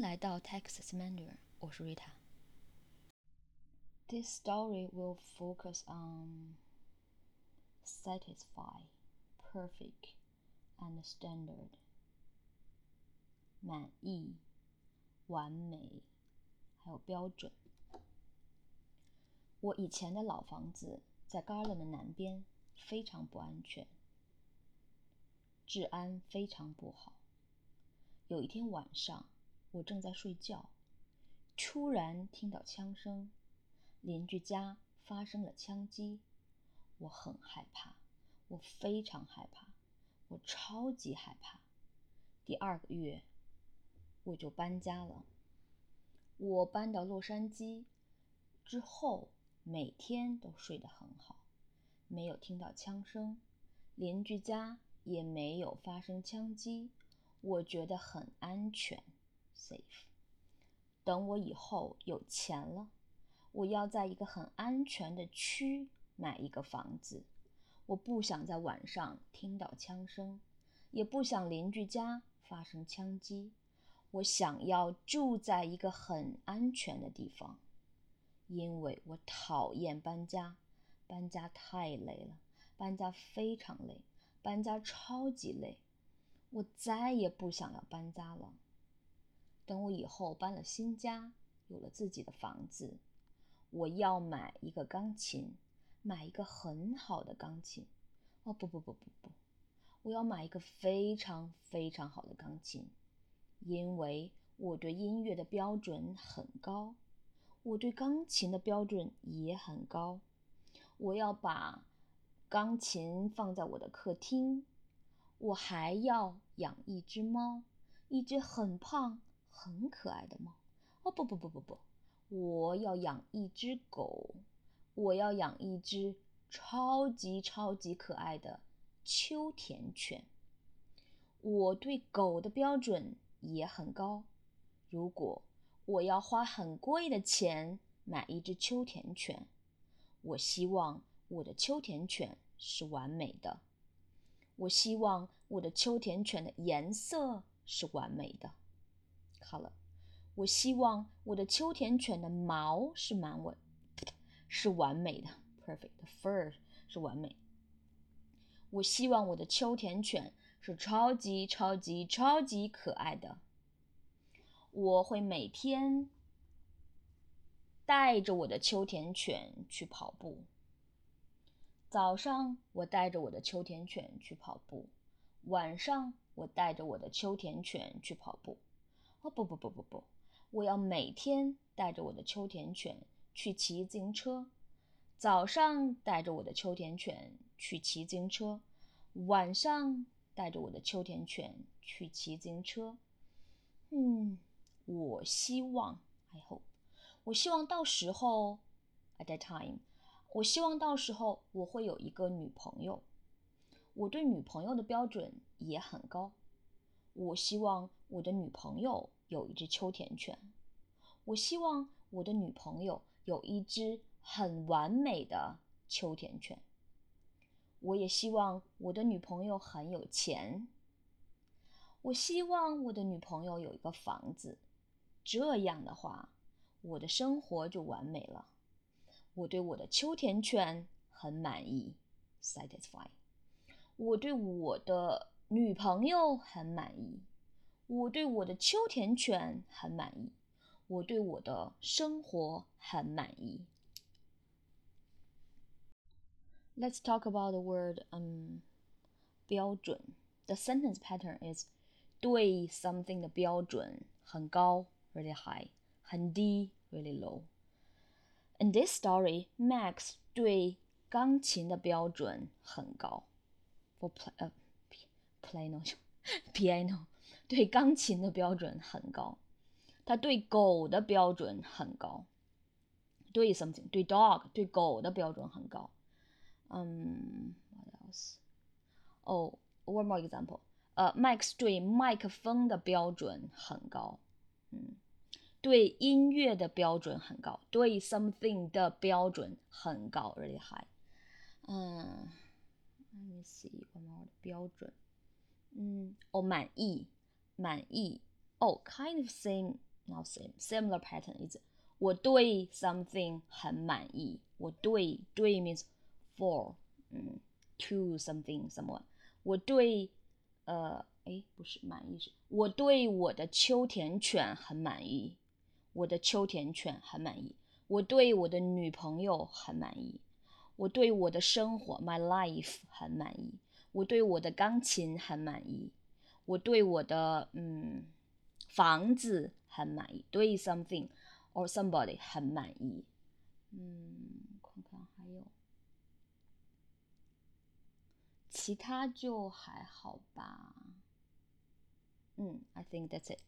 来到 Texas Manual，我是 Rita。This story will focus on satisfy, perfect, and standard. 满意、完美，还有标准。我以前的老房子在 Garland 的南边，非常不安全，治安非常不好。有一天晚上，我正在睡觉，突然听到枪声，邻居家发生了枪击，我很害怕，我非常害怕，我超级害怕。第二个月，我就搬家了。我搬到洛杉矶之后，每天都睡得很好，没有听到枪声，邻居家也没有发生枪击。我觉得很安全，safe。等我以后有钱了，我要在一个很安全的区买一个房子。我不想在晚上听到枪声，也不想邻居家发生枪击。我想要住在一个很安全的地方，因为我讨厌搬家，搬家太累了，搬家非常累，搬家超级累。我再也不想要搬家了。等我以后搬了新家，有了自己的房子，我要买一个钢琴，买一个很好的钢琴。哦不不不不不，我要买一个非常非常好的钢琴，因为我对音乐的标准很高，我对钢琴的标准也很高。我要把钢琴放在我的客厅。我还要养一只猫，一只很胖、很可爱的猫。哦不不不不不，我要养一只狗，我要养一只超级超级可爱的秋田犬。我对狗的标准也很高。如果我要花很贵的钱买一只秋田犬，我希望我的秋田犬是完美的。我希望我的秋田犬的颜色是完美的，color。我希望我的秋田犬的毛是蛮稳，是完美的，perfect。fur 是完美。我希望我的秋田犬是超级超级超级可爱的。我会每天带着我的秋田犬去跑步。早上我带着我的秋田犬去跑步，晚上我带着我的秋田犬去跑步。不不不不不，我要每天带着我的秋田犬去骑自行车。早上带着我的秋田犬去骑自行车，晚上带着我的秋田犬去骑自行车。嗯，我希望，I hope，我希望到时候，at that time。我希望到时候我会有一个女朋友，我对女朋友的标准也很高。我希望我的女朋友有一只秋田犬，我希望我的女朋友有一只很完美的秋田犬。我也希望我的女朋友很有钱，我希望我的女朋友有一个房子，这样的话，我的生活就完美了。我对我的秋田犬很满意，satisfy。我对我的女朋友很满意，我对我的秋田犬很满意，我对我的生活很满意。Let's talk about the word um 标准。The sentence pattern is 对 something 的标准很高，really high，很低，really low。In this story, Max 对钢琴的标准很高，for play 呃 piano piano 对钢琴的标准很高。他对狗的标准很高，对 something 对 dog 对狗的标准很高。嗯，what else？哦，one more example。呃，Max 对麦克风的标准很高。嗯。对音乐的标准很高，对 something 的标准很高，really high。嗯，let me see one more 的标准，嗯，哦，满意，满意，哦，kind of same now same similar pattern is 我对 something 很满意。我对对 means for 嗯 to something someone。我对呃哎不是满意是我对我的秋田犬很满意。我的秋田犬很满意。我对我的女朋友很满意。我对我的生活 my life 很满意。我对我的钢琴很满意。 我对我的嗯房子很满意。对 something or somebody 很满意。嗯，看看还有其他就还好吧。嗯，I think that's it。